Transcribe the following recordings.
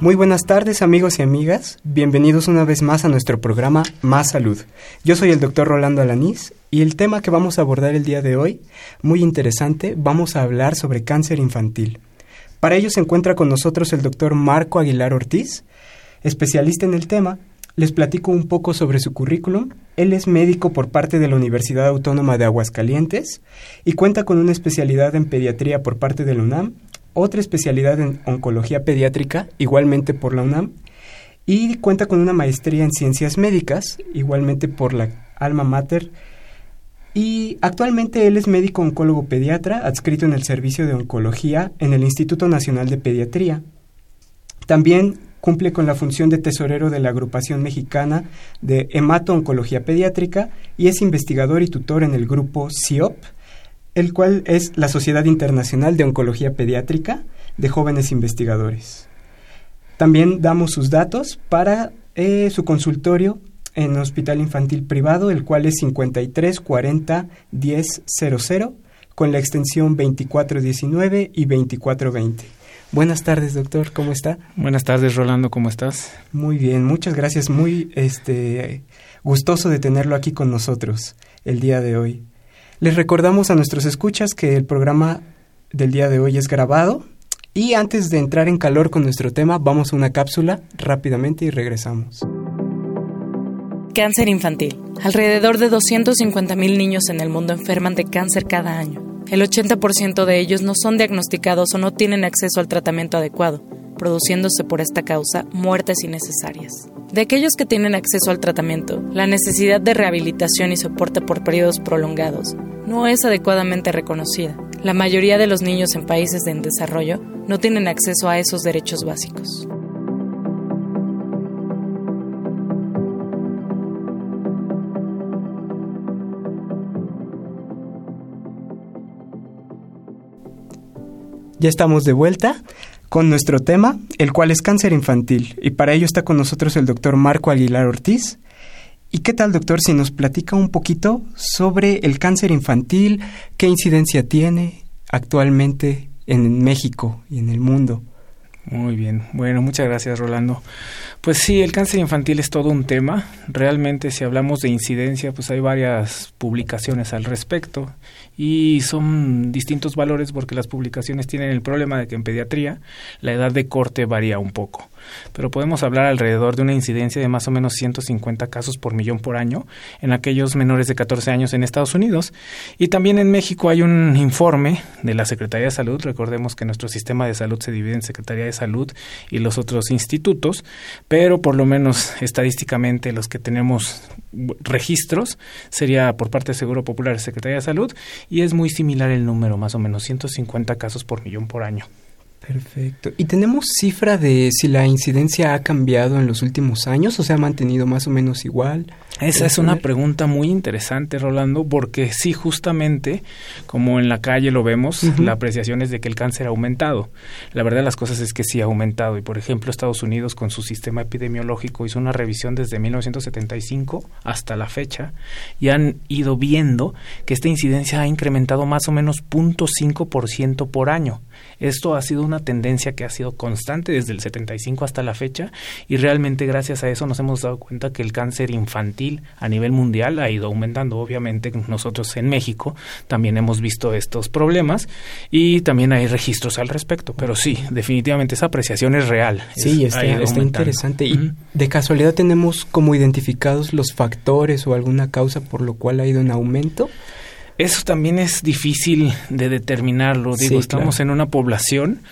Muy buenas tardes amigos y amigas, bienvenidos una vez más a nuestro programa Más Salud. Yo soy el doctor Rolando Alanís y el tema que vamos a abordar el día de hoy, muy interesante, vamos a hablar sobre cáncer infantil. Para ello se encuentra con nosotros el doctor Marco Aguilar Ortiz, especialista en el tema. Les platico un poco sobre su currículum. Él es médico por parte de la Universidad Autónoma de Aguascalientes y cuenta con una especialidad en pediatría por parte de la UNAM otra especialidad en oncología pediátrica, igualmente por la UNAM, y cuenta con una maestría en ciencias médicas, igualmente por la Alma Mater. Y actualmente él es médico oncólogo pediatra, adscrito en el servicio de oncología en el Instituto Nacional de Pediatría. También cumple con la función de tesorero de la agrupación mexicana de hemato-oncología pediátrica y es investigador y tutor en el grupo CIOP, el cual es la Sociedad Internacional de Oncología Pediátrica de Jóvenes Investigadores. También damos sus datos para eh, su consultorio en Hospital Infantil Privado, el cual es 5340 1000 con la extensión 2419 y 2420. Buenas tardes, doctor, ¿cómo está? Buenas tardes, Rolando, ¿cómo estás? Muy bien, muchas gracias, muy este gustoso de tenerlo aquí con nosotros el día de hoy. Les recordamos a nuestros escuchas que el programa del día de hoy es grabado y antes de entrar en calor con nuestro tema vamos a una cápsula rápidamente y regresamos. Cáncer infantil. Alrededor de 250.000 niños en el mundo enferman de cáncer cada año. El 80% de ellos no son diagnosticados o no tienen acceso al tratamiento adecuado, produciéndose por esta causa muertes innecesarias. De aquellos que tienen acceso al tratamiento, la necesidad de rehabilitación y soporte por periodos prolongados no es adecuadamente reconocida. La mayoría de los niños en países en desarrollo no tienen acceso a esos derechos básicos. Ya estamos de vuelta con nuestro tema, el cual es cáncer infantil. Y para ello está con nosotros el doctor Marco Aguilar Ortiz. ¿Y qué tal, doctor, si nos platica un poquito sobre el cáncer infantil, qué incidencia tiene actualmente en México y en el mundo? Muy bien, bueno, muchas gracias Rolando. Pues sí, el cáncer infantil es todo un tema. Realmente si hablamos de incidencia, pues hay varias publicaciones al respecto y son distintos valores porque las publicaciones tienen el problema de que en pediatría la edad de corte varía un poco pero podemos hablar alrededor de una incidencia de más o menos 150 casos por millón por año en aquellos menores de 14 años en Estados Unidos. Y también en México hay un informe de la Secretaría de Salud, recordemos que nuestro sistema de salud se divide en Secretaría de Salud y los otros institutos, pero por lo menos estadísticamente los que tenemos registros sería por parte de Seguro Popular Secretaría de Salud y es muy similar el número, más o menos 150 casos por millón por año. Perfecto. ¿Y tenemos cifra de si la incidencia ha cambiado en los últimos años o se ha mantenido más o menos igual? Esa es una pregunta muy interesante, Rolando, porque sí, justamente, como en la calle lo vemos, la apreciación es de que el cáncer ha aumentado. La verdad de las cosas es que sí ha aumentado. Y, por ejemplo, Estados Unidos, con su sistema epidemiológico, hizo una revisión desde 1975 hasta la fecha y han ido viendo que esta incidencia ha incrementado más o menos 0.5% por año. Esto ha sido una tendencia que ha sido constante desde el 75 hasta la fecha y realmente gracias a eso nos hemos dado cuenta que el cáncer infantil a nivel mundial ha ido aumentando. Obviamente nosotros en México también hemos visto estos problemas y también hay registros al respecto, pero sí, definitivamente esa apreciación es real. Sí, está, está interesante. ¿Y de casualidad tenemos como identificados los factores o alguna causa por lo cual ha ido en aumento? Eso también es difícil de determinarlo. Digo, estamos en una población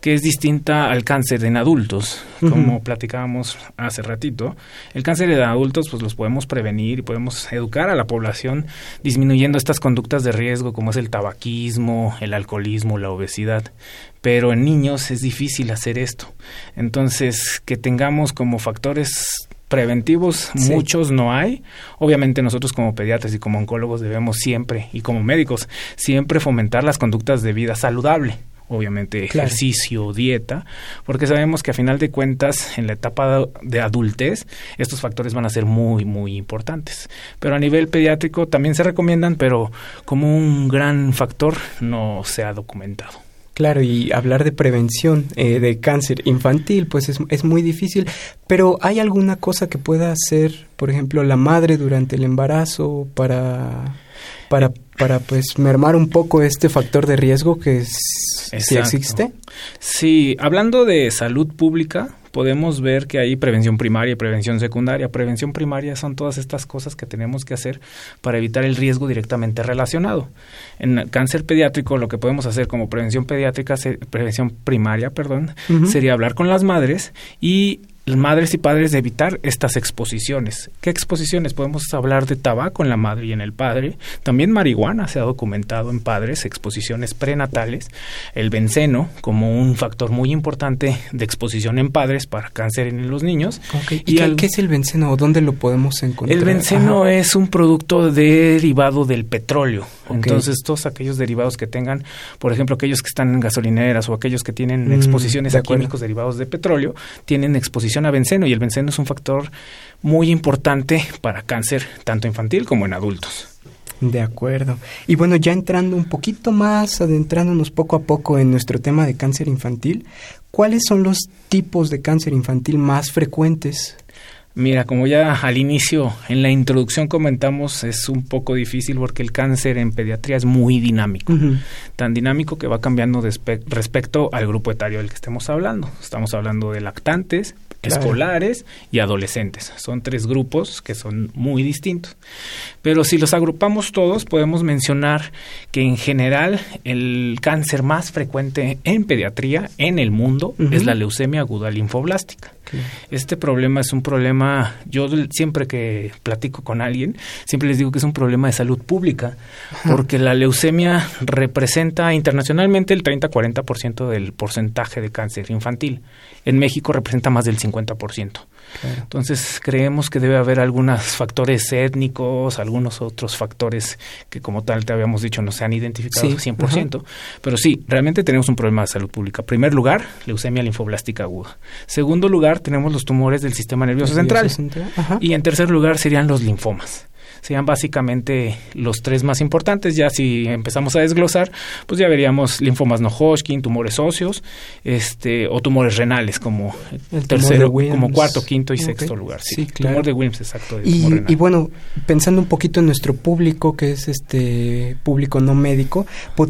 que es distinta al cáncer en adultos, como platicábamos hace ratito. El cáncer en adultos, pues los podemos prevenir y podemos educar a la población disminuyendo estas conductas de riesgo, como es el tabaquismo, el alcoholismo, la obesidad. Pero en niños es difícil hacer esto. Entonces, que tengamos como factores preventivos muchos no hay. Obviamente nosotros como pediatras y como oncólogos debemos siempre, y como médicos, siempre fomentar las conductas de vida saludable. Obviamente ejercicio, dieta, porque sabemos que a final de cuentas en la etapa de adultez estos factores van a ser muy, muy importantes. Pero a nivel pediátrico también se recomiendan, pero como un gran factor no se ha documentado. Claro, y hablar de prevención eh, de cáncer infantil, pues es, es, muy difícil. Pero ¿hay alguna cosa que pueda hacer, por ejemplo, la madre durante el embarazo para, para, para pues mermar un poco este factor de riesgo que sí existe? Sí, hablando de salud pública, podemos ver que hay prevención primaria y prevención secundaria. Prevención primaria son todas estas cosas que tenemos que hacer para evitar el riesgo directamente relacionado. En cáncer pediátrico lo que podemos hacer como prevención pediátrica, prevención primaria, perdón, sería hablar con las madres y madres y padres de evitar estas exposiciones. ¿Qué exposiciones? Podemos hablar de tabaco en la madre y en el padre. También marihuana se ha documentado en padres, exposiciones prenatales. El benceno como un factor muy importante de exposición en padres para cáncer en los niños. ¿Y, qué, es el benceno dónde lo podemos encontrar? El benceno es un producto derivado del petróleo. Entonces, todos aquellos derivados que tengan, por ejemplo, aquellos que están en gasolineras o aquellos que tienen mm, exposiciones a químicos derivados de petróleo, tienen exposición a benceno y el benceno es un factor muy importante para cáncer tanto infantil como en adultos. De acuerdo. Y bueno, ya entrando un poquito más, adentrándonos poco a poco en nuestro tema de cáncer infantil, ¿cuáles son los tipos de cáncer infantil más frecuentes? Mira, como ya al inicio, en la introducción comentamos, es un poco difícil porque el cáncer en pediatría es muy dinámico. Tan dinámico que va cambiando respecto al grupo etario del que estemos hablando. Estamos hablando de lactantes, escolares y adolescentes. Son tres grupos que son muy distintos. Pero si los agrupamos todos, podemos mencionar que en general el cáncer más frecuente en pediatría en el mundo es la leucemia aguda linfoblástica. Este problema es un problema, yo siempre que platico con alguien, siempre les digo que es un problema de salud pública, porque la leucemia representa internacionalmente el 30-40% del porcentaje de cáncer infantil. En México representa más del 50%. Entonces creemos que debe haber algunos factores étnicos, algunos otros factores que como tal te habíamos dicho no se han identificado al 100%, pero sí, realmente tenemos un problema de salud pública. Primer lugar, leucemia linfoblástica aguda. Segundo lugar, tenemos los tumores del sistema nervioso, central. Y en tercer lugar serían los linfomas serían básicamente los tres más importantes. Ya si empezamos a desglosar, pues ya veríamos linfomas no Hodgkin, tumores óseos, este, o tumores renales como el tercero, como cuarto, quinto y sexto lugar. Sí, claro. Tumor de Wilms, exacto. y, bueno, pensando un poquito en nuestro público, que es este público no médico,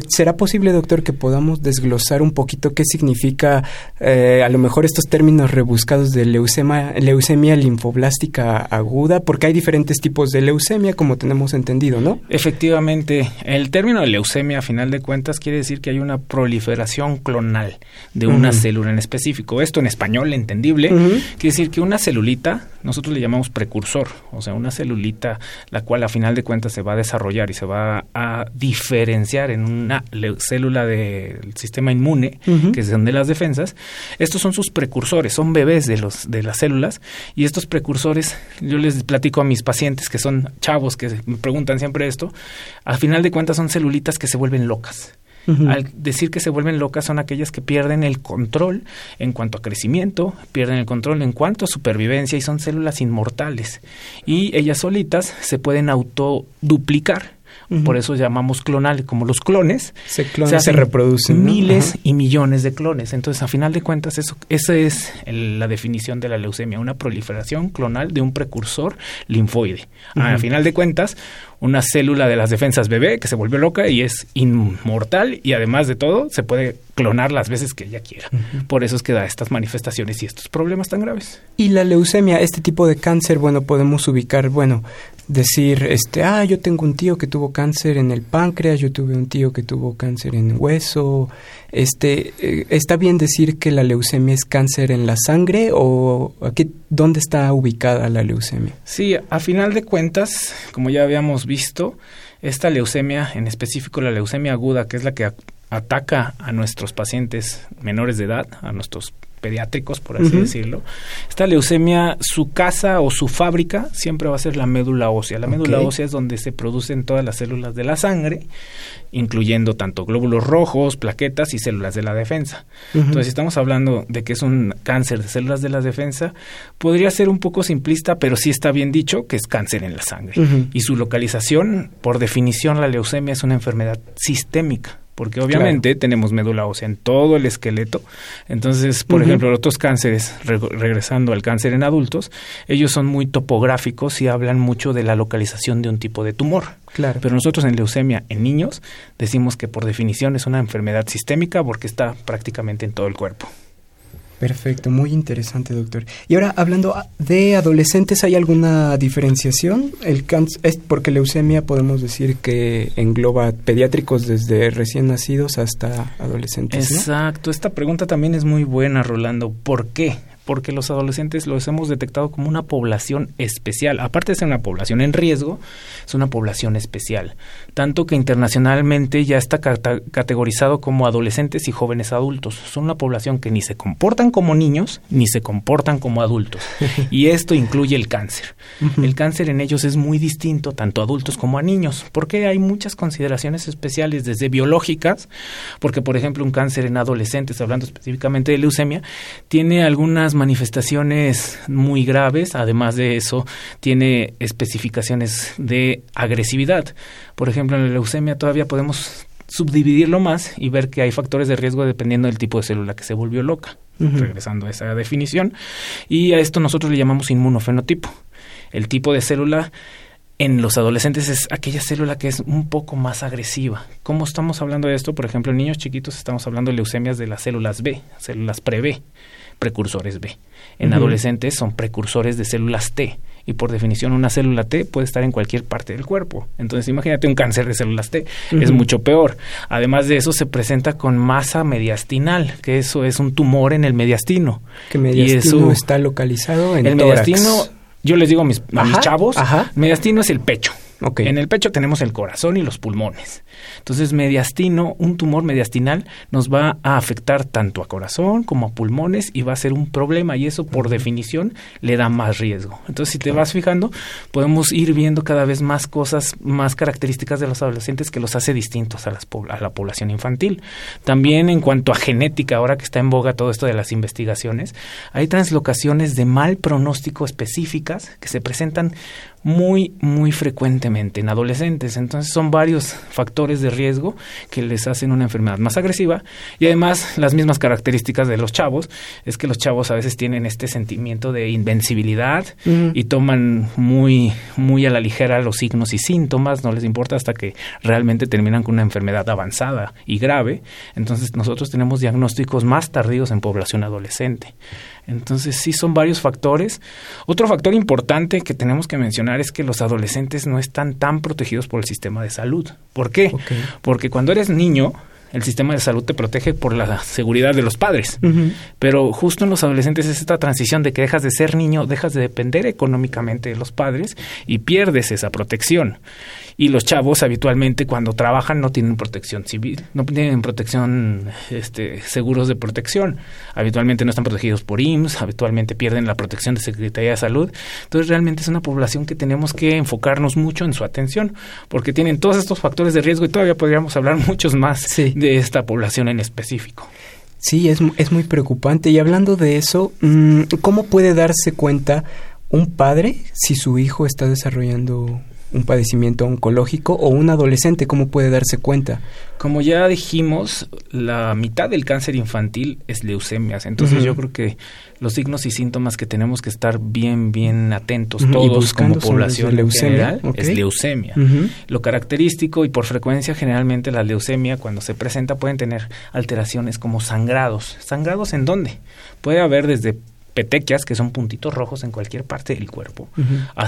¿será posible, doctor, que podamos desglosar un poquito qué significa eh, a lo mejor estos términos rebuscados de leucemia, leucemia linfoblástica aguda? Porque hay diferentes tipos de leucemia leucemia como tenemos entendido, ¿no? Efectivamente, el término de leucemia a final de cuentas quiere decir que hay una proliferación clonal de una célula en específico. Esto en español entendible quiere decir que una celulita, nosotros le llamamos precursor, o sea, una celulita la cual a final de cuentas se va a desarrollar y se va a diferenciar en una célula del sistema inmune, que son de las defensas. Estos son sus precursores, son bebés de los de las células y estos precursores, yo les platico a mis pacientes que son chavos que me preguntan siempre esto, al final de cuentas son celulitas que se vuelven locas. Al decir que se vuelven locas son aquellas que pierden el control en cuanto a crecimiento, pierden el control en cuanto a supervivencia y son células inmortales. Y ellas solitas se pueden autoduplicar por eso llamamos clonal, como los clones. Se, se, reproducen. Miles y millones de clones. Entonces, a final de cuentas, eso, esa es la definición de la leucemia, una proliferación clonal de un precursor linfoide. A final de cuentas, una célula de las defensas bebé que se vuelve loca y es inmortal y además de todo se puede clonar las veces que ella quiera. Por eso es que da estas manifestaciones y estos problemas tan graves. Y la leucemia, este tipo de cáncer, bueno, podemos ubicar, bueno, decir, este, ah, yo tengo un tío que tuvo cáncer en el páncreas, yo tuve un tío que tuvo cáncer en el hueso, este, eh, ¿está bien decir que la leucemia es cáncer en la sangre o aquí, dónde está ubicada la leucemia? Sí, a final de cuentas, como ya habíamos visto, esta leucemia, en específico la leucemia aguda, que es la que ataca a nuestros pacientes menores de edad, a nuestros pediátricos, por así decirlo. Esta leucemia, su casa o su fábrica siempre va a ser la médula ósea. La médula ósea es donde se producen todas las células de la sangre, incluyendo tanto glóbulos rojos, plaquetas y células de la defensa. Entonces, si estamos hablando de que es un cáncer de células de la defensa, podría ser un poco simplista, pero sí está bien dicho que es cáncer en la sangre. Y su localización, por definición, la leucemia es una enfermedad sistémica porque obviamente tenemos médula ósea en todo el esqueleto. Entonces, por ejemplo, otros cánceres, regresando al cáncer en adultos, ellos son muy topográficos y hablan mucho de la localización de un tipo de tumor. Claro. Pero nosotros en leucemia en niños decimos que por definición es una enfermedad sistémica porque está prácticamente en todo el cuerpo. Perfecto, muy interesante, doctor. Y ahora, hablando de adolescentes, ¿hay alguna diferenciación? El es porque leucemia podemos decir que engloba pediátricos desde recién nacidos hasta adolescentes. Exacto, esta pregunta también es muy buena, Rolando. ¿Por qué? Porque los adolescentes los hemos detectado como una población especial. Aparte de ser una población en riesgo, es una población especial. Tanto que internacionalmente ya está categorizado como adolescentes y jóvenes adultos. Son una población que ni se comportan como niños ni se comportan como adultos. y esto incluye el cáncer. El cáncer en ellos es muy distinto, tanto a adultos como a niños, porque hay muchas consideraciones especiales desde biológicas, porque por ejemplo un cáncer en adolescentes, hablando específicamente de leucemia, tiene algunas manifestaciones muy graves, además de eso tiene especificaciones de agresividad. Por ejemplo, en la leucemia todavía podemos subdividirlo más y ver que hay factores de riesgo dependiendo del tipo de célula que se volvió loca, regresando a esa definición. Y a esto nosotros le llamamos inmunofenotipo. El tipo de célula en los adolescentes es aquella célula que es un poco más agresiva. ¿Cómo estamos hablando de esto? Por ejemplo, en niños chiquitos estamos hablando de leucemias de las células B, células pre-B precursores B. En adolescentes son precursores de células T y por definición una célula T puede estar en cualquier parte del cuerpo. Entonces imagínate un cáncer de células T, es mucho peor. Además de eso se presenta con masa mediastinal, que eso es un tumor en el mediastino. Que mediastino está localizado en el mediastino. Yo les digo a mis, chavos, mediastino es el pecho. En el pecho tenemos el corazón y los pulmones. Entonces, mediastino, un tumor mediastinal nos va a afectar tanto a corazón como a pulmones y va a ser un problema y eso por definición le da más riesgo. Entonces, si te vas fijando, podemos ir viendo cada vez más cosas, más características de los adolescentes que los hace distintos a, a la población infantil. También en cuanto a genética, ahora que está en boga todo esto de las investigaciones, hay translocaciones de mal pronóstico específicas que se presentan muy, muy frecuentemente en adolescentes. Entonces son varios factores de riesgo que les hacen una enfermedad más agresiva y además las mismas características de los chavos es que los chavos a veces tienen este sentimiento de invencibilidad y toman muy, muy a la ligera los signos y síntomas, no les importa hasta que realmente terminan con una enfermedad avanzada y grave. Entonces nosotros tenemos diagnósticos más tardíos en población adolescente. Entonces sí son varios factores. Otro factor importante que tenemos que mencionar es que los adolescentes no están tan protegidos por el sistema de salud. ¿Por qué? Porque cuando eres niño, el sistema de salud te protege por la seguridad de los padres. Pero justo en los adolescentes es esta transición de que dejas de ser niño, dejas de depender económicamente de los padres y pierdes esa protección. Y los chavos habitualmente cuando trabajan no tienen protección civil, no tienen protección, este, seguros de protección, habitualmente no están protegidos por IMSS, habitualmente pierden la protección de Secretaría de Salud, entonces realmente es una población que tenemos que enfocarnos mucho en su atención, porque tienen todos estos factores de riesgo y todavía podríamos hablar muchos más de esta población en específico. Sí, es, es muy preocupante. Y hablando de eso, mm, ¿cómo puede darse cuenta un padre si su hijo está desarrollando un padecimiento oncológico o un adolescente, ¿cómo puede darse cuenta? Como ya dijimos, la mitad del cáncer infantil es leucemias. Entonces yo creo que los signos y síntomas que tenemos que estar bien, bien atentos todos como población leucemia? general es leucemia. Lo característico y por frecuencia generalmente la leucemia cuando se presenta pueden tener alteraciones como sangrados. ¿Sangrados en dónde? Puede haber desde petequias, que son puntitos rojos en cualquier parte del cuerpo.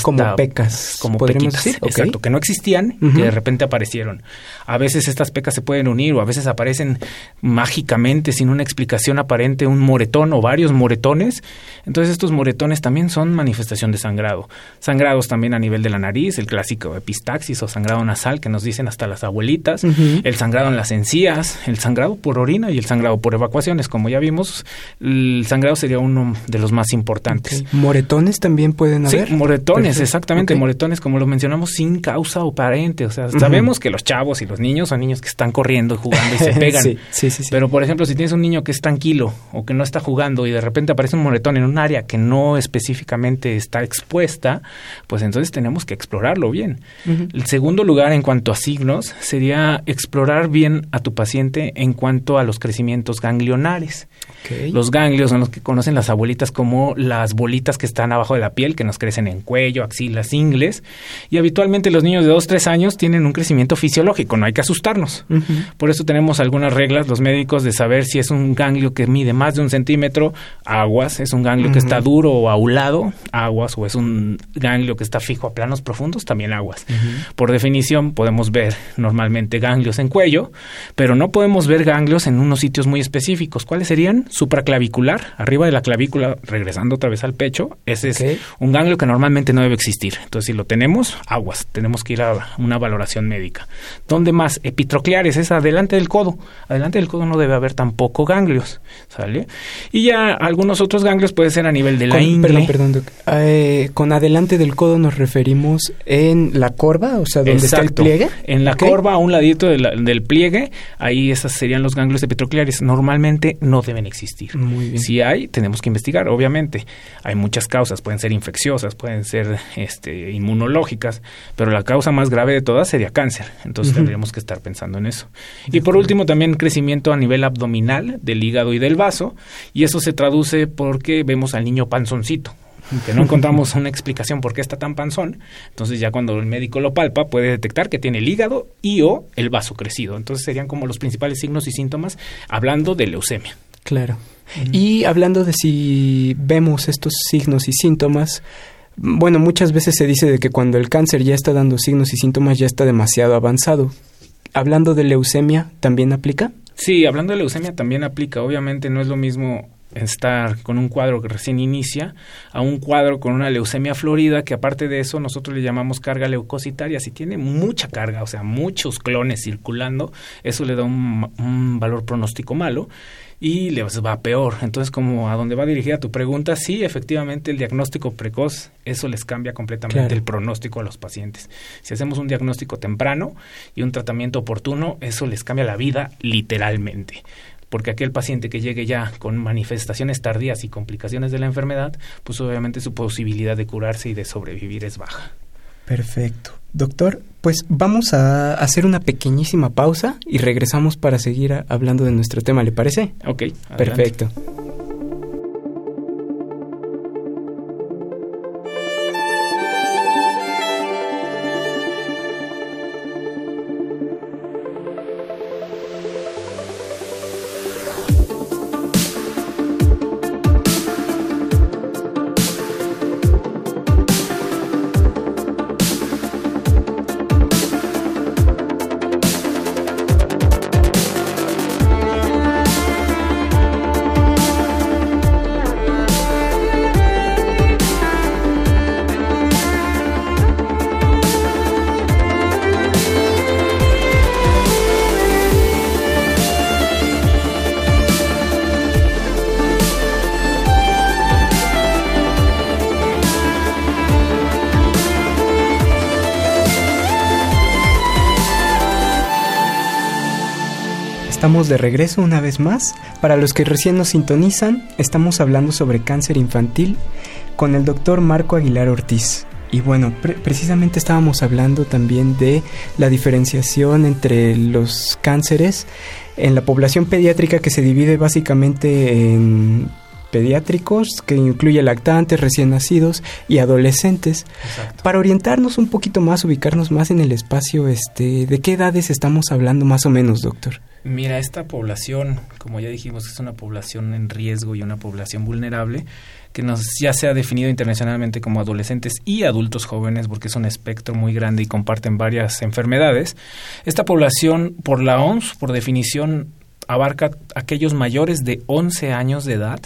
como pecas. Como pequitas. Exacto, que no existían, que de repente aparecieron. A veces estas pecas se pueden unir o a veces aparecen mágicamente sin una explicación aparente un moretón o varios moretones. Entonces estos moretones también son manifestación de sangrado. Sangrados también a nivel de la nariz, el clásico epistaxis o sangrado nasal que nos dicen hasta las abuelitas, el sangrado en las encías, el sangrado por orina y el sangrado por evacuaciones. Como ya vimos, el sangrado sería uno de los más importantes. ¿Moretones también pueden haber? Sí, moretones, exactamente, moretones, como lo mencionamos, sin causa aparente. O sea, sabemos que los chavos y los niños son niños que están corriendo, jugando y se pegan. sí, sí, sí, Pero, por ejemplo, si tienes un niño que es tranquilo o que no está jugando y de repente aparece un moretón en un área que no específicamente está expuesta, pues entonces tenemos que explorarlo bien. El segundo lugar en cuanto a signos sería explorar bien a tu paciente en cuanto a los crecimientos ganglionares. Los ganglios son los que conocen las abuelitas como las bolitas que están abajo de la piel, que nos crecen en cuello, axilas, ingles. Y habitualmente los niños de 2, 3 años tienen un crecimiento fisiológico, no hay que asustarnos. Por eso tenemos algunas reglas, los médicos, de saber si es un ganglio que mide más de un centímetro, aguas, es un ganglio que está duro o aulado, aguas, o es un ganglio que está fijo a planos profundos, también aguas. Por definición, podemos ver normalmente ganglios en cuello, pero no podemos ver ganglios en unos sitios muy específicos. ¿Cuáles serían? supraclavicular, arriba de la clavícula, regresando otra vez al pecho, ese es un ganglio que normalmente no debe existir. Entonces, si lo tenemos, aguas, tenemos que ir a una valoración médica. ¿Dónde más? Epitrocleares, es adelante del codo. Adelante del codo no debe haber tampoco ganglios, ¿sale? Y ya algunos otros ganglios pueden ser a nivel de la Perdón, perdón, eh, con adelante del codo nos referimos en la corva, o sea, donde está el pliegue. En la corva, a un ladito del pliegue, ahí esos serían los ganglios epitrocleares. Normalmente no deben existir. Si hay, tenemos que investigar, obviamente. Hay muchas causas, pueden ser infecciosas, pueden ser este, inmunológicas, pero la causa más grave de todas sería cáncer. Entonces tendríamos que estar pensando en eso. Y por último, también crecimiento a nivel abdominal del hígado y del vaso, y eso se traduce porque vemos al niño panzoncito que no encontramos una explicación por qué está tan panzón, entonces ya cuando el médico lo palpa puede detectar que tiene el hígado y o el vaso crecido. Entonces serían como los principales signos y síntomas hablando de leucemia. Claro. Y hablando de si vemos estos signos y síntomas, bueno, muchas veces se dice de que cuando el cáncer ya está dando signos y síntomas ya está demasiado avanzado. Hablando de leucemia, ¿también aplica? Sí, hablando de leucemia también aplica. Obviamente no es lo mismo estar con un cuadro que recién inicia a un cuadro con una leucemia florida que aparte de eso nosotros le llamamos carga leucocitaria. Si tiene mucha carga, o sea, muchos clones circulando, eso le da un, un valor pronóstico malo y les va peor. Entonces, como a dónde va dirigida tu pregunta, sí, efectivamente el diagnóstico precoz, eso les cambia completamente el pronóstico a los pacientes. Si hacemos un diagnóstico temprano y un tratamiento oportuno, eso les cambia la vida literalmente porque aquel paciente que llegue ya con manifestaciones tardías y complicaciones de la enfermedad, pues obviamente su posibilidad de curarse y de sobrevivir es baja. Perfecto. Doctor, pues vamos a hacer una pequeñísima pausa y regresamos para seguir hablando de nuestro tema, ¿le parece? Ok. Perfecto. Estamos de regreso una vez más. Para los que recién nos sintonizan, estamos hablando sobre cáncer infantil con el doctor Marco Aguilar Ortiz. Y bueno, precisamente estábamos hablando también de la diferenciación entre los cánceres en la población pediátrica que se divide básicamente en pediátricos, que incluye lactantes, recién nacidos y adolescentes. Para orientarnos un poquito más, ubicarnos más en el espacio, este, ¿de qué edades estamos hablando más o menos, doctor? Mira, esta población, como ya dijimos, es una población en riesgo y una población vulnerable que nos ya se ha definido internacionalmente como adolescentes y adultos jóvenes porque es un espectro muy grande y comparten varias enfermedades. Esta población por la OMS, por definición, abarca aquellos mayores de 11 años de edad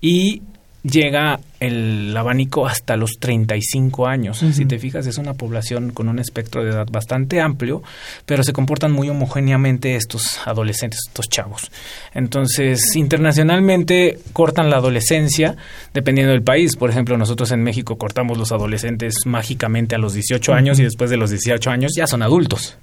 y llega el abanico hasta los 35 años. Si te fijas, es una población con un espectro de edad bastante amplio, pero se comportan muy homogéneamente estos adolescentes, estos chavos. Entonces, internacionalmente cortan la adolescencia dependiendo del país. Por ejemplo, nosotros en México cortamos los adolescentes mágicamente a los 18 años y después de los 18 años ya son adultos.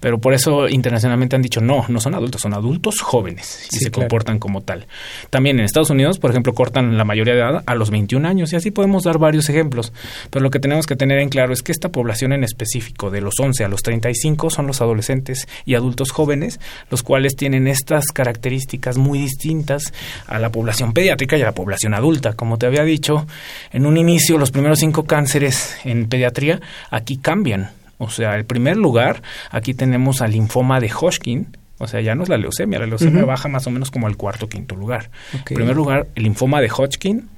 Pero por eso internacionalmente han dicho, no, no son adultos, son adultos jóvenes y se comportan como tal. También en Estados Unidos, por ejemplo, cortan la mayoría de edad a los 21 años y así podemos dar varios ejemplos. Pero lo que tenemos que tener en claro es que esta población en específico, de los 11 a los 35, son los adolescentes y adultos jóvenes, los cuales tienen estas características muy distintas a la población pediátrica y a la población adulta. Como te había dicho, en un inicio los primeros cinco cánceres en pediatría aquí cambian. O sea, el primer lugar, aquí tenemos al linfoma de Hodgkin, o sea, ya no es la leucemia, la leucemia baja más o menos como al cuarto o quinto lugar. En primer lugar, el linfoma de Hodgkin.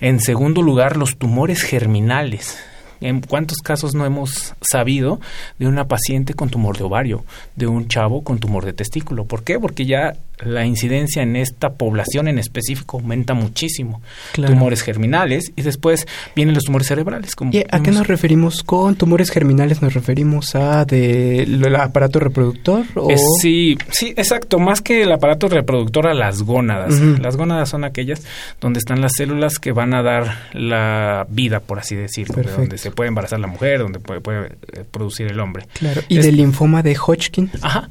En segundo lugar, los tumores germinales. ¿En cuántos casos no hemos sabido de una paciente con tumor de ovario, de un chavo con tumor de testículo? ¿Por qué? Porque ya la incidencia en esta población en específico aumenta muchísimo. Tumores germinales y después vienen los tumores cerebrales. Como ¿Y a qué nos referimos con tumores germinales? ¿Nos referimos a del aparato reproductor? sí, sí, exacto. Más que el aparato reproductor a las gónadas. Las gónadas son aquellas donde están las células que van a dar la vida, por así decirlo, donde se puede embarazar la mujer, donde puede, eh, producir el hombre. Claro. ¿Y del linfoma de Hodgkin? Ajá.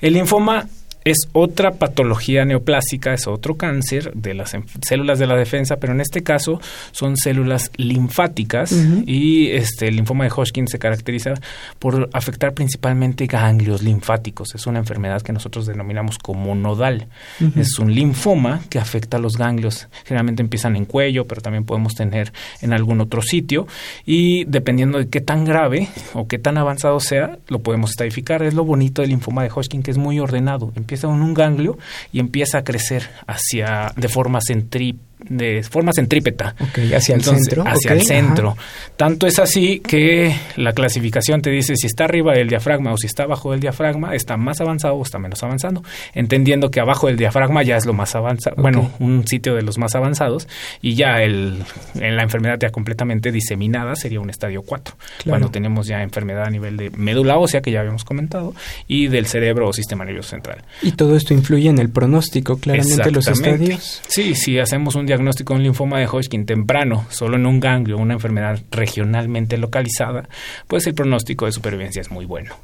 El linfoma es otra patología neoplásica, es otro cáncer de las células de la defensa, pero en este caso son células linfáticas y este el linfoma de Hodgkin se caracteriza por afectar principalmente ganglios linfáticos. Es una enfermedad que nosotros denominamos como nodal. Es un linfoma que afecta a los ganglios. Generalmente empiezan en cuello, pero también podemos tener en algún otro sitio y dependiendo de qué tan grave o qué tan avanzado sea, lo podemos estadificar. Es lo bonito del linfoma de Hodgkin que es muy ordenado empieza en un ganglio y empieza a crecer hacia de forma centrípeta de forma centrípeta. hacia el centro. Hacia el centro. Tanto es así que la clasificación te dice si está arriba del diafragma o si está abajo del diafragma, está más avanzado o está menos avanzando, entendiendo que abajo del diafragma ya es lo más avanzado, bueno, un sitio de los más avanzados y ya el, en la enfermedad ya completamente diseminada sería un estadio 4, cuando tenemos ya enfermedad a nivel de médula ósea, que ya habíamos comentado, y del cerebro o sistema nervioso central. Y todo esto influye en el pronóstico, claramente los estadios. Sí, si hacemos un diagnóstico de un linfoma de Hodgkin temprano, solo en un ganglio, una enfermedad regionalmente localizada, pues el pronóstico de supervivencia es muy bueno.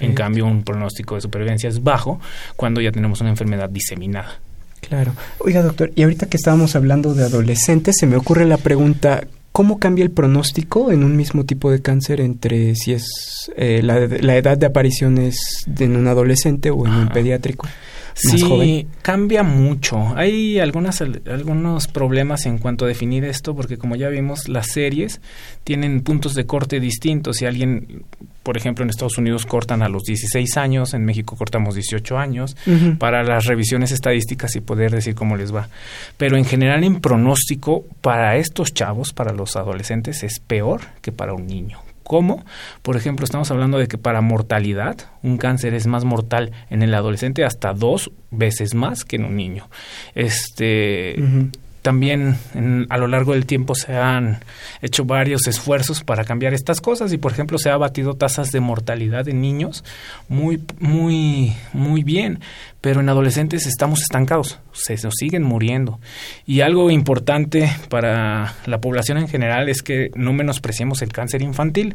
En cambio, un pronóstico de supervivencia es bajo cuando ya tenemos una enfermedad diseminada. Claro. Oiga, doctor, y ahorita que estábamos hablando de adolescentes, se me ocurre la pregunta, ¿cómo cambia el pronóstico en un mismo tipo de cáncer entre si es eh, la, edad de aparición es en un adolescente o en un pediátrico? Sí, cambia mucho. Hay algunas, algunos problemas en cuanto a definir esto, porque como ya vimos, las series tienen puntos de corte distintos. Si alguien, por ejemplo, en Estados Unidos cortan a los 16 años, en México cortamos 18 años, para las revisiones estadísticas y poder decir cómo les va. Pero en general, en pronóstico, para estos chavos, para los adolescentes, es peor que para un niño. ¿Cómo? Por ejemplo, estamos hablando de que para mortalidad, un cáncer es más mortal en el adolescente hasta dos veces más que en un niño. Este, también a lo largo del tiempo se han hecho varios esfuerzos para cambiar estas cosas. Y por ejemplo se ha batido tasas de mortalidad en niños muy muy muy bien pero en adolescentes estamos estancados se nos siguen muriendo. Y algo importante para la población en general es que no menospreciemos el cáncer infantil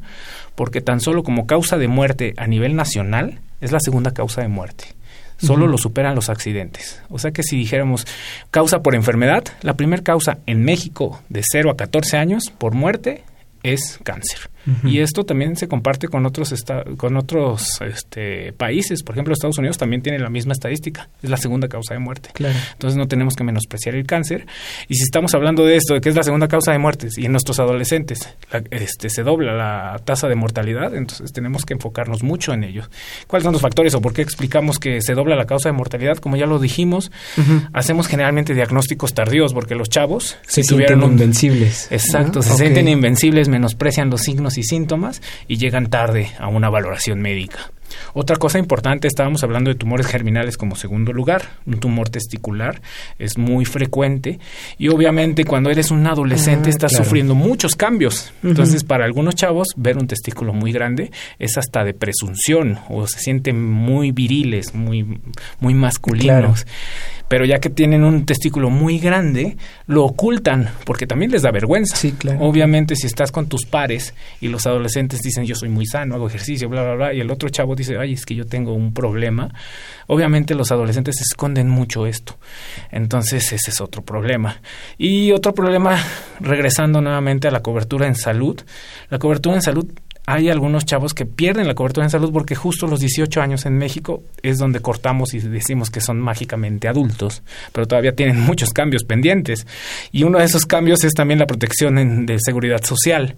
porque tan solo como causa de muerte a nivel nacional es la segunda causa de muerte solo lo superan los accidentes. O sea que si dijéramos causa por enfermedad, la primera causa en México de 0 a 14 años por muerte es cáncer. Y esto también se comparte con otros con otros este, países. Por ejemplo, Estados Unidos también tiene la misma estadística. Es la segunda causa de muerte. Entonces no tenemos que menospreciar el cáncer. Y si estamos hablando de esto, de que es la segunda causa de muertes, y en nuestros adolescentes este, se dobla la tasa de mortalidad, entonces tenemos que enfocarnos mucho en ello. ¿Cuáles son los factores o por qué explicamos que se dobla la causa de mortalidad? Como ya lo dijimos, hacemos generalmente diagnósticos tardíos porque los chavos se sienten invencibles. Exacto, se sienten invencibles, menosprecian los signos y síntomas y llegan tarde a una valoración médica. Otra cosa importante, estábamos hablando de tumores germinales como segundo lugar. Un tumor testicular es muy frecuente y obviamente cuando eres un adolescente ah, estás sufriendo muchos cambios. Entonces, para algunos chavos, ver un testículo muy grande es hasta de presunción o se sienten muy viriles, muy, muy masculinos pero ya que tienen un testículo muy grande, lo ocultan porque también les da vergüenza. Sí, claro. Obviamente, si estás con tus pares y los adolescentes dicen yo soy muy sano, hago ejercicio, bla, bla, bla, y el otro chavo dice, ay, es que yo tengo un problema, obviamente los adolescentes esconden mucho esto. Entonces, ese es otro problema. Y otro problema, regresando nuevamente a la cobertura en salud, la cobertura en salud hay algunos chavos que pierden la cobertura en salud porque justo los 18 años en México es donde cortamos y decimos que son mágicamente adultos, pero todavía tienen muchos cambios pendientes. Y uno de esos cambios es también la protección de seguridad social.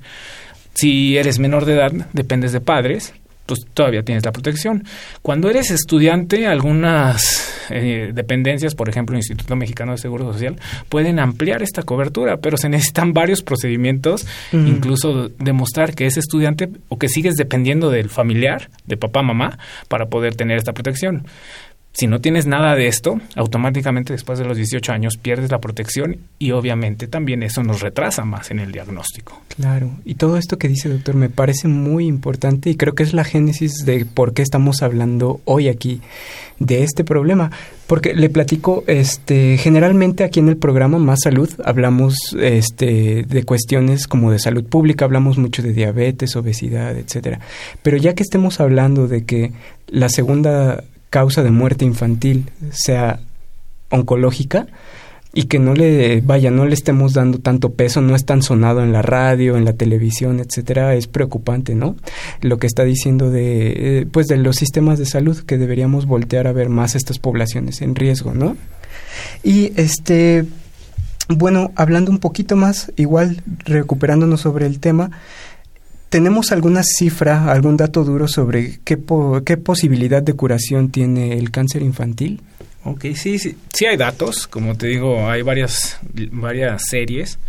Si eres menor de edad, dependes de padres pues todavía tienes la protección. Cuando eres estudiante, algunas eh, dependencias, por ejemplo el Instituto Mexicano de Seguro Social, pueden ampliar esta cobertura, pero se necesitan varios procedimientos, incluso demostrar que es estudiante o que sigues dependiendo del familiar, de papá, mamá, para poder tener esta protección. Si no tienes nada de esto, automáticamente después de los 18 años pierdes la protección y obviamente también eso nos retrasa más en el diagnóstico. Claro, y todo esto que dice doctor me parece muy importante y creo que es la génesis de por qué estamos hablando hoy aquí de este problema, porque le platico este generalmente aquí en el programa Más Salud hablamos este de cuestiones como de salud pública, hablamos mucho de diabetes, obesidad, etcétera. Pero ya que estemos hablando de que la segunda causa de muerte infantil sea oncológica y que no le vaya no le estemos dando tanto peso no es tan sonado en la radio en la televisión etcétera es preocupante no lo que está diciendo de eh, pues de los sistemas de salud que deberíamos voltear a ver más estas poblaciones en riesgo no y este bueno hablando un poquito más igual recuperándonos sobre el tema ¿Tenemos alguna cifra, algún dato duro sobre qué, qué posibilidad de curación tiene el cáncer infantil? Ok, sí, sí, sí hay datos, como te digo, hay varias, varias series.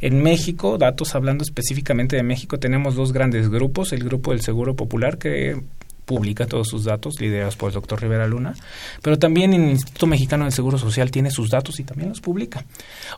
En México, datos hablando específicamente de México, tenemos dos grandes grupos, el grupo del Seguro Popular, que publica todos sus datos, liderados por el doctor Rivera Luna, pero también el Instituto Mexicano del Seguro Social tiene sus datos y también los publica.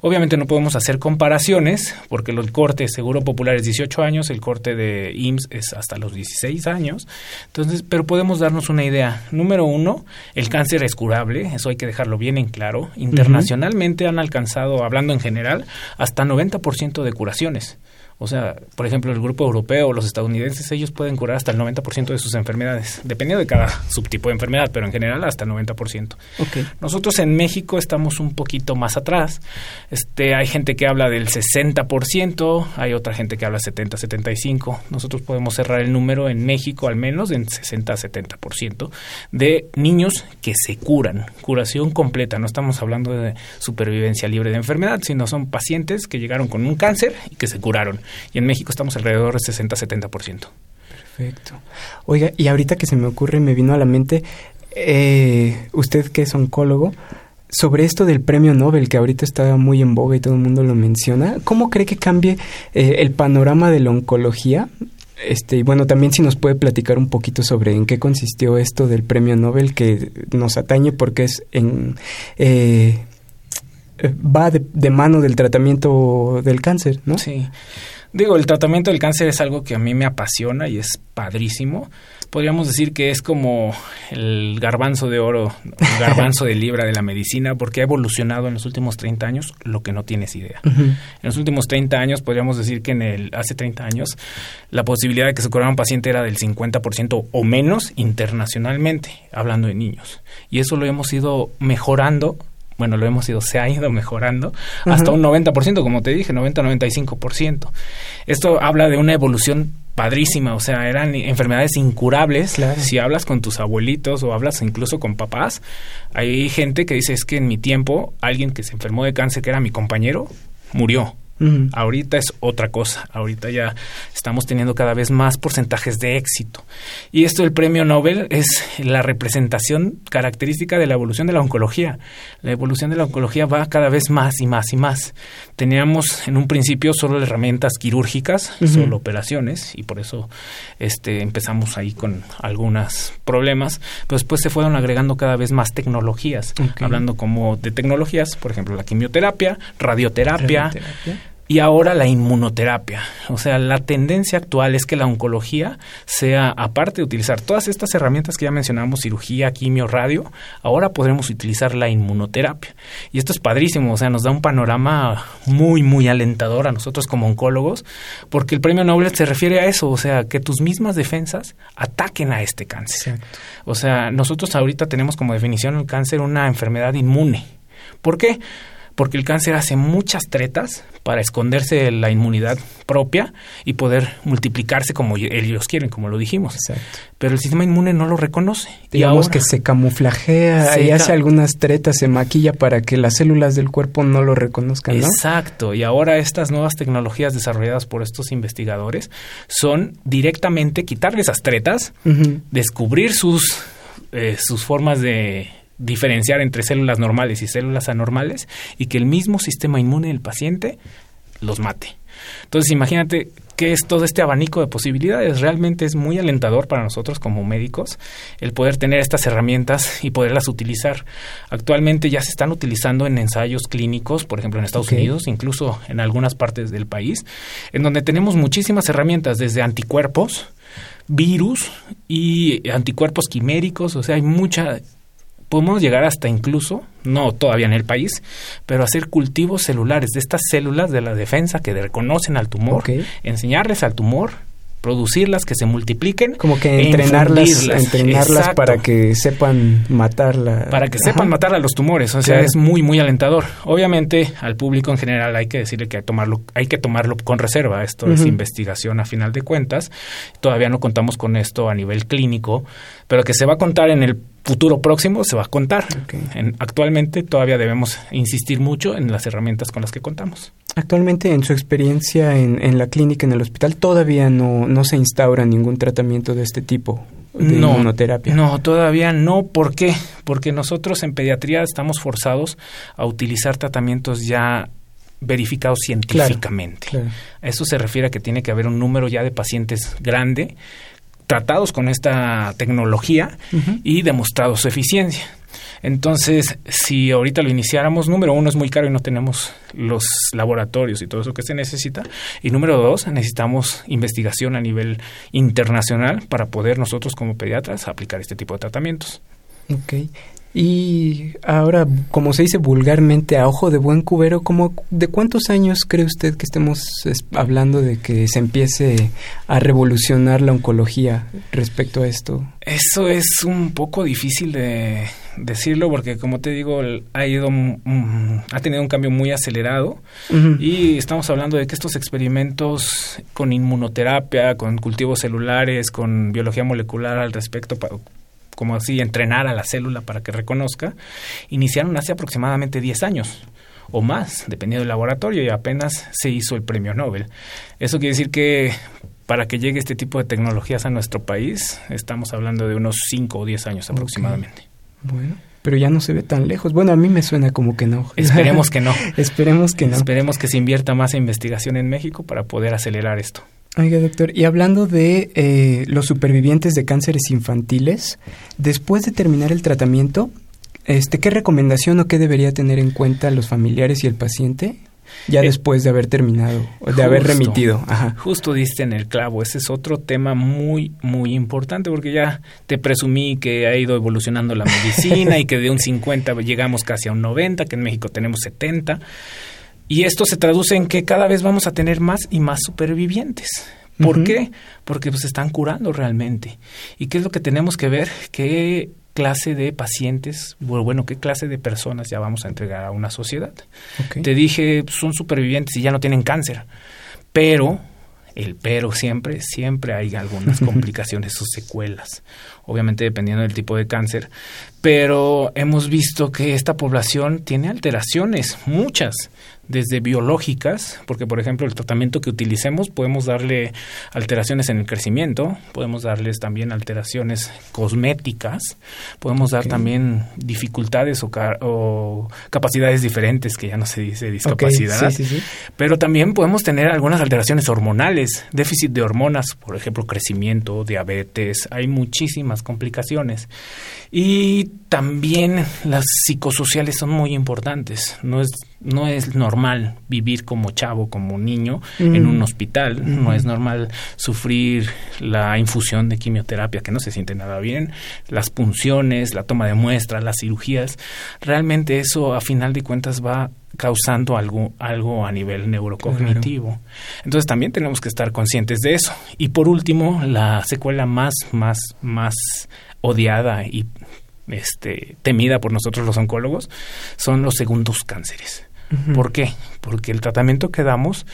Obviamente no podemos hacer comparaciones, porque el corte Seguro Popular es 18 años, el corte de IMSS es hasta los 16 años, entonces, pero podemos darnos una idea. Número uno, el cáncer es curable, eso hay que dejarlo bien en claro. Internacionalmente han alcanzado, hablando en general, hasta 90% de curaciones. O sea, por ejemplo, el grupo europeo o los estadounidenses, ellos pueden curar hasta el 90% de sus enfermedades, dependiendo de cada subtipo de enfermedad, pero en general hasta el 90%. Okay. Nosotros en México estamos un poquito más atrás. Este, hay gente que habla del 60%, hay otra gente que habla 70, 75. Nosotros podemos cerrar el número en México al menos en 60 70% de niños que se curan, curación completa. No estamos hablando de supervivencia libre de enfermedad, sino son pacientes que llegaron con un cáncer y que se curaron y en México estamos alrededor del 60-70%. Perfecto. Oiga, y ahorita que se me ocurre, me vino a la mente, eh, usted que es oncólogo, sobre esto del premio Nobel, que ahorita está muy en boga y todo el mundo lo menciona, ¿cómo cree que cambie eh, el panorama de la oncología? Este, y bueno, también si nos puede platicar un poquito sobre en qué consistió esto del premio Nobel que nos atañe porque es en... Eh, va de, mano del tratamiento del cáncer, ¿no? Sí. Digo, el tratamiento del cáncer es algo que a mí me apasiona y es padrísimo. Podríamos decir que es como el garbanzo de oro, el garbanzo de libra de la medicina, porque ha evolucionado en los últimos 30 años lo que no tienes idea. En los últimos 30 años, podríamos decir que en el hace 30 años, la posibilidad de que se curara un paciente era del 50% o menos internacionalmente, hablando de niños. Y eso lo hemos ido mejorando bueno, lo hemos ido, se ha ido mejorando hasta un 90%, como te dije, 90-95%. Esto habla de una evolución padrísima, o sea, eran enfermedades incurables. Si hablas con tus abuelitos o hablas incluso con papás, hay gente que dice es que en mi tiempo alguien que se enfermó de cáncer, que era mi compañero, murió. Ahorita es otra cosa. Ahorita ya estamos teniendo cada vez más porcentajes de éxito. Y esto del premio Nobel es la representación característica de la evolución de la oncología. La evolución de la oncología va cada vez más y más y más. Teníamos en un principio solo herramientas quirúrgicas, solo operaciones, y por eso este, empezamos ahí con algunos problemas. Pero después se fueron agregando cada vez más tecnologías. Hablando como de tecnologías, por ejemplo, la quimioterapia, radioterapia, radioterapia y ahora la inmunoterapia. O sea, la tendencia actual es que la oncología sea, aparte de utilizar todas estas herramientas que ya mencionamos, cirugía, quimio, radio, ahora podremos utilizar la inmunoterapia. Y esto es padrísimo, o sea, nos da un panorama muy, muy alentador a nosotros como oncólogos, porque el premio Nobel se refiere a eso, o sea, que tus mismas defensas ataquen a este cáncer. O sea, nosotros ahorita tenemos como definición el cáncer una enfermedad inmune. ¿Por qué? Porque el cáncer hace muchas tretas para esconderse de la inmunidad propia y poder multiplicarse como ellos quieren, como lo dijimos. Exacto. Pero el sistema inmune no lo reconoce. Digamos que se camuflajea y hace algunas tretas, se maquilla para que las células del cuerpo no lo reconozcan, ¿no? Exacto. Y ahora estas nuevas tecnologías desarrolladas por estos investigadores son directamente quitarle esas tretas, descubrir sus, eh, sus formas de diferenciar entre células normales y células anormales y que el mismo sistema inmune del paciente los mate. Entonces imagínate que es todo este abanico de posibilidades. Realmente es muy alentador para nosotros como médicos el poder tener estas herramientas y poderlas utilizar. Actualmente ya se están utilizando en ensayos clínicos, por ejemplo en Estados Unidos, incluso en algunas partes del país, en donde tenemos muchísimas herramientas desde anticuerpos, virus y anticuerpos quiméricos, o sea, hay mucha podemos llegar hasta incluso, no todavía en el país, pero hacer cultivos celulares de estas células de la defensa que reconocen al tumor, enseñarles al tumor producirlas, que se multipliquen. Como que e entrenarlas, entrenarlas para que sepan matarla. Para que sepan matar a los tumores, o sea, es muy, muy alentador. Obviamente, al público en general hay que decirle que hay, tomarlo, hay que tomarlo con reserva. Esto es investigación a final de cuentas. Todavía no contamos con esto a nivel clínico, pero que se va a contar en el futuro próximo se va a contar. actualmente todavía debemos insistir mucho en las herramientas con las que contamos. Actualmente, en su experiencia en, en la clínica, en el hospital, todavía no, no se instaura ningún tratamiento de este tipo de no, inmunoterapia. No, todavía no. ¿Por qué? Porque nosotros en pediatría estamos forzados a utilizar tratamientos ya verificados científicamente. Eso se refiere a que tiene que haber un número ya de pacientes grande tratados con esta tecnología y demostrado su eficiencia. Entonces, si ahorita lo iniciáramos, número uno es muy caro y no tenemos los laboratorios y todo eso que se necesita. Y número dos, necesitamos investigación a nivel internacional para poder nosotros como pediatras aplicar este tipo de tratamientos. Ok. Y ahora, como se dice vulgarmente, a ojo de buen cubero, ¿cómo, ¿de cuántos años cree usted que estemos hablando de que se empiece a revolucionar la oncología respecto a esto? Eso es un poco difícil de decirlo porque, como te digo, ha ido, ha tenido un cambio muy acelerado y estamos hablando de que estos experimentos con inmunoterapia, con cultivos celulares, con biología molecular al respecto, como así entrenar a la célula para que reconozca, iniciaron hace aproximadamente 10 años o más, dependiendo del laboratorio, y apenas se hizo el premio Nobel. Eso quiere decir que para que llegue este tipo de tecnologías a nuestro país, estamos hablando de unos 5 o 10 años aproximadamente. Bueno pero ya no se ve tan lejos. Bueno, a mí me suena como que no. Esperemos que no. Esperemos que no. Esperemos que se invierta más en investigación en México para poder acelerar esto. Oiga, doctor, y hablando de eh, los supervivientes de cánceres infantiles, después de terminar el tratamiento, este, ¿qué recomendación o qué debería tener en cuenta los familiares y el paciente Ya después de haber terminado, de haber remitido. Ajá. Justo diste en el clavo. Ese es otro tema muy, muy importante porque ya te presumí que ha ido evolucionando la medicina y que de un 50 llegamos casi a un 90, que en México tenemos 70. Y esto se traduce en que cada vez vamos a tener más y más supervivientes. ¿Por qué? Porque pues están curando realmente. ¿Y qué es lo que tenemos que ver? Que clase de pacientes, bueno, qué clase de personas ya vamos a entregar a una sociedad. Te dije, son supervivientes y ya no tienen cáncer, pero el pero siempre, siempre hay algunas complicaciones o secuelas, obviamente dependiendo del tipo de cáncer, pero hemos visto que esta población tiene alteraciones, muchas, desde biológicas, porque por ejemplo el tratamiento que utilicemos podemos darle alteraciones en el crecimiento, podemos darles también alteraciones cosméticas, podemos dar también dificultades o, capacidades diferentes, que ya no se dice discapacidad, pero también podemos tener algunas alteraciones hormonales, déficit de hormonas, por ejemplo crecimiento, diabetes, hay muchísimas complicaciones. Y también las psicosociales son muy importantes. No es, no es normal vivir como chavo, como niño en un mm. hospital. No es normal sufrir la infusión de quimioterapia que no se siente nada bien, las punciones, la toma de muestras, las cirugías. Realmente eso a final de cuentas va causando algo, algo a nivel neurocognitivo. Entonces también tenemos que estar conscientes de eso. Y por último, la secuela más, más, más odiada y este, temida por nosotros los oncólogos son los segundos cánceres. ¿Por qué? Porque el tratamiento que damos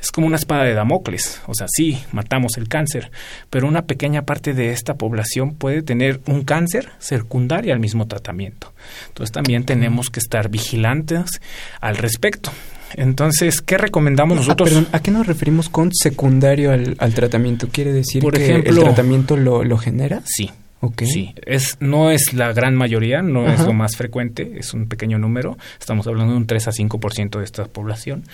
es como una espada de Damocles. O sea, sí, matamos el cáncer, pero una pequeña parte de esta población puede tener un cáncer secundario al mismo tratamiento. Entonces también tenemos que estar vigilantes al respecto. Entonces, ¿qué recomendamos ah, nosotros? ¿a qué nos referimos con secundario al, tratamiento? ¿Quiere decir Por que el tratamiento lo, lo genera? Sí, Sí, es, no es la gran mayoría, no es lo más frecuente, es un pequeño número, estamos hablando de un 3 a 5% de esta población,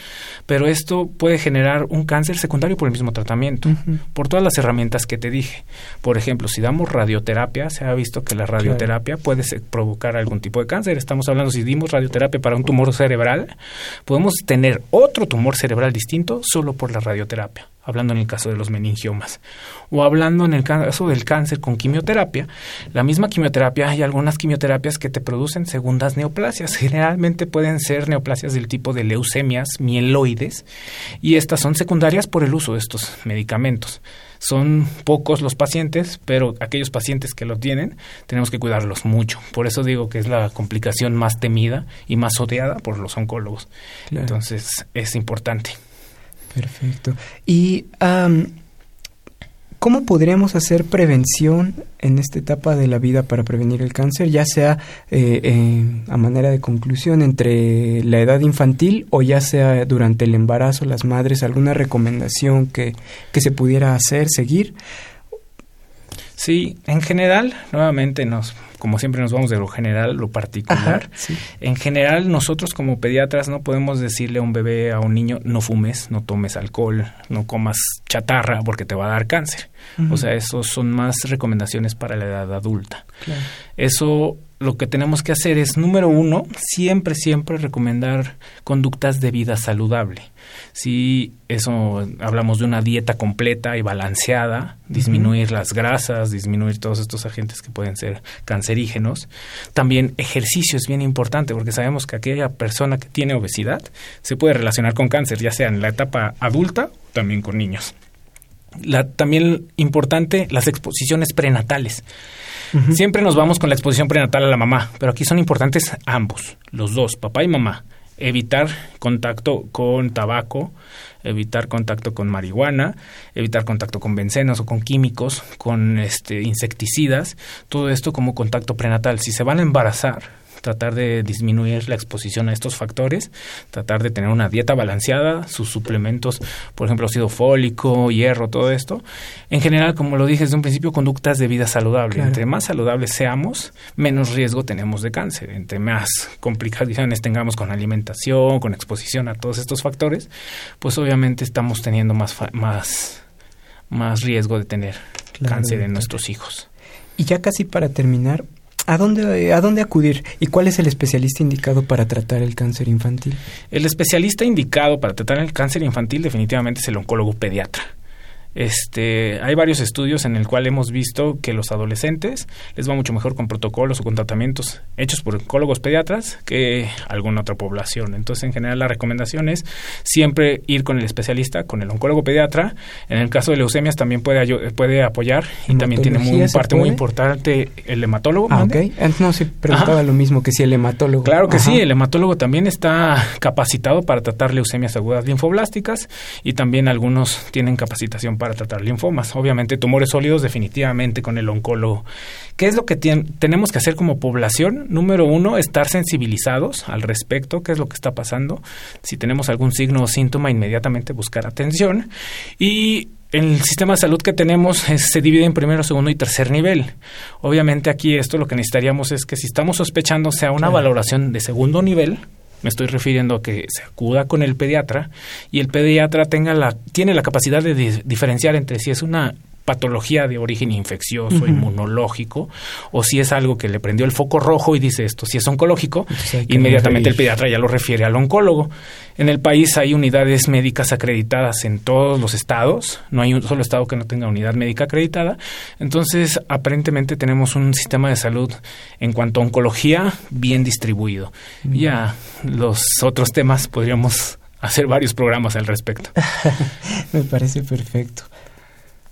pero esto puede generar un cáncer secundario por el mismo tratamiento, por todas las herramientas que te dije. Por ejemplo, si damos radioterapia, se ha visto que la radioterapia puede provocar algún tipo de cáncer. Estamos hablando, si dimos radioterapia para un tumor cerebral, podemos tener otro tumor cerebral distinto solo por la radioterapia hablando en el caso de los meningiomas, o hablando en el caso del cáncer con quimioterapia, la misma quimioterapia, hay algunas quimioterapias que te producen segundas neoplasias, generalmente pueden ser neoplasias del tipo de leucemias mieloides, y estas son secundarias por el uso de estos medicamentos. Son pocos los pacientes, pero aquellos pacientes que lo tienen, tenemos que cuidarlos mucho. Por eso digo que es la complicación más temida y más odiada por los oncólogos. Entonces, es importante. Perfecto. ¿Y cómo podríamos hacer prevención en esta etapa de la vida para prevenir el cáncer, ya sea eh, a manera de conclusión entre la edad infantil o ya sea durante el embarazo, las madres, alguna recomendación que, que se pudiera hacer, seguir? Sí, en general, nuevamente nos como siempre nos vamos de lo general, lo particular. En general, nosotros como pediatras no podemos decirle a un bebé, a un niño, no fumes, no tomes alcohol, no comas chatarra porque te va a dar cáncer. O sea, eso son más recomendaciones para la edad adulta. Eso lo que tenemos que hacer es, número uno, siempre, siempre recomendar conductas de vida saludable. Si eso hablamos de una dieta completa y balanceada, disminuir las grasas, disminuir todos estos agentes que pueden ser cancerígenos. También ejercicio es bien importante porque sabemos que aquella persona que tiene obesidad se puede relacionar con cáncer, ya sea en la etapa adulta o también con niños. La, también importante, las exposiciones prenatales. Siempre nos vamos con la exposición prenatal a la mamá, pero aquí son importantes ambos, los dos, papá y mamá. Evitar contacto con tabaco, evitar contacto con marihuana, evitar contacto con bencenos o con químicos, con este, insecticidas, todo esto como contacto prenatal. Si se van a embarazar, tratar de disminuir la exposición a estos factores, tratar de tener una dieta balanceada, sus suplementos, por ejemplo, ácido fólico, hierro, todo esto. En general, como lo dije desde un principio, conductas de vida saludable. Entre más saludables seamos, menos riesgo tenemos de cáncer. Entre más complicaciones tengamos con alimentación, con exposición a todos estos factores, pues obviamente estamos teniendo más, más, más riesgo de tener cáncer en nuestros hijos. Y ya casi para terminar, ¿A dónde, ¿A dónde acudir y cuál es el especialista indicado para tratar el cáncer infantil? El especialista indicado para tratar el cáncer infantil definitivamente es el oncólogo pediatra. Este, hay varios estudios en el cual hemos visto que los adolescentes les va mucho mejor con protocolos o con tratamientos hechos por oncólogos pediatras que alguna otra población. Entonces, en general, la recomendación es siempre ir con el especialista, con el oncólogo pediatra. En el caso de leucemias también puede, puede apoyar y también tiene una parte muy importante el hematólogo. Ah, ok. No, sí, preguntaba lo mismo que si el hematólogo. Claro que sí, el hematólogo también está capacitado para tratar leucemias agudas linfoblásticas y también algunos tienen capacitación para tratar linfomas. Obviamente, tumores sólidos definitivamente con el oncólogo. ¿Qué es lo que tenemos que hacer como población? Número uno, estar sensibilizados al respecto, qué es lo que está pasando. Si tenemos algún signo o síntoma, inmediatamente buscar atención. Y el sistema de salud que tenemos se divide en primero, segundo y tercer nivel. Obviamente aquí esto lo que necesitaríamos es que si estamos sospechando sea una valoración de segundo nivel, me estoy refiriendo a que se acuda con el pediatra y el pediatra tenga la, tiene la capacidad de diferenciar entre si es una patología de origen infeccioso, inmunológico, o si es algo que le prendió el foco rojo y dice esto, si es oncológico, inmediatamente el pediatra ya lo refiere al oncólogo. En el país hay unidades médicas acreditadas en todos los estados, no hay un solo estado que no tenga unidad médica acreditada, entonces aparentemente tenemos un sistema de salud en cuanto a oncología bien distribuido. Ya los otros temas podríamos hacer varios programas al respecto. Me parece perfecto.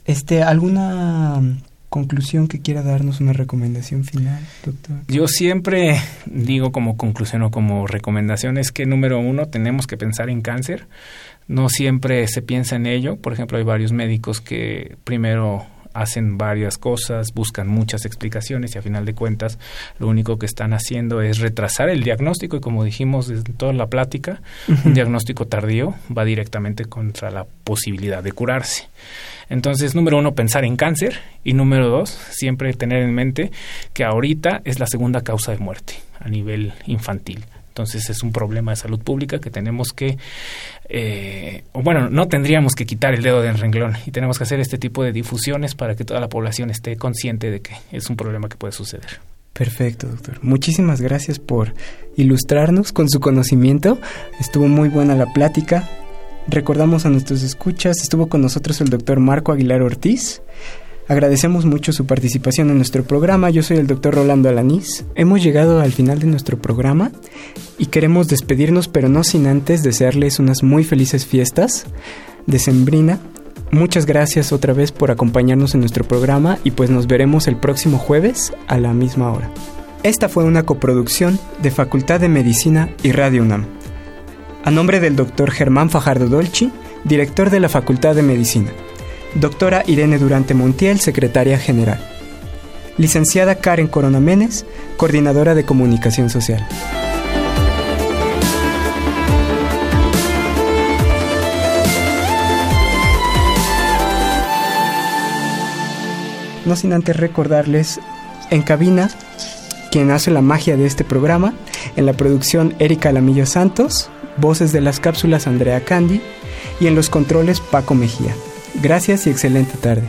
Este, ¿Alguna conclusión que quiera darnos, una recomendación final, doctor? Yo siempre digo como conclusión o como recomendación es que número uno tenemos que pensar en cáncer. No siempre se piensa en ello. Por ejemplo, hay varios médicos que primero hacen varias cosas, buscan muchas explicaciones y a final de cuentas lo único que están haciendo es retrasar el diagnóstico y como dijimos en toda la plática, un diagnóstico tardío va directamente contra la posibilidad de curarse. Entonces, número uno, pensar en cáncer y número dos, siempre tener en mente que ahorita es la segunda causa de muerte a nivel infantil. Entonces es un problema de salud pública que tenemos que, eh, o bueno, no tendríamos que quitar el dedo del renglón y tenemos que hacer este tipo de difusiones para que toda la población esté consciente de que es un problema que puede suceder. Perfecto, doctor. Muchísimas gracias por ilustrarnos con su conocimiento. Estuvo muy buena la plática. Recordamos a nuestros escuchas, estuvo con nosotros el doctor Marco Aguilar Ortiz. Agradecemos mucho su participación en nuestro programa. Yo soy el doctor Rolando Alanís. Hemos llegado al final de nuestro programa y queremos despedirnos, pero no sin antes desearles unas muy felices fiestas de Sembrina. Muchas gracias otra vez por acompañarnos en nuestro programa y pues nos veremos el próximo jueves a la misma hora. Esta fue una coproducción de Facultad de Medicina y Radio UNAM. A nombre del doctor Germán Fajardo Dolci, director de la Facultad de Medicina. Doctora Irene Durante Montiel, secretaria general. Licenciada Karen Corona Menes, coordinadora de comunicación social. No sin antes recordarles, en cabina, quien hace la magia de este programa, en la producción Erika Lamillo Santos, voces de las cápsulas Andrea Candy y en los controles Paco Mejía. Gracias y excelente tarde.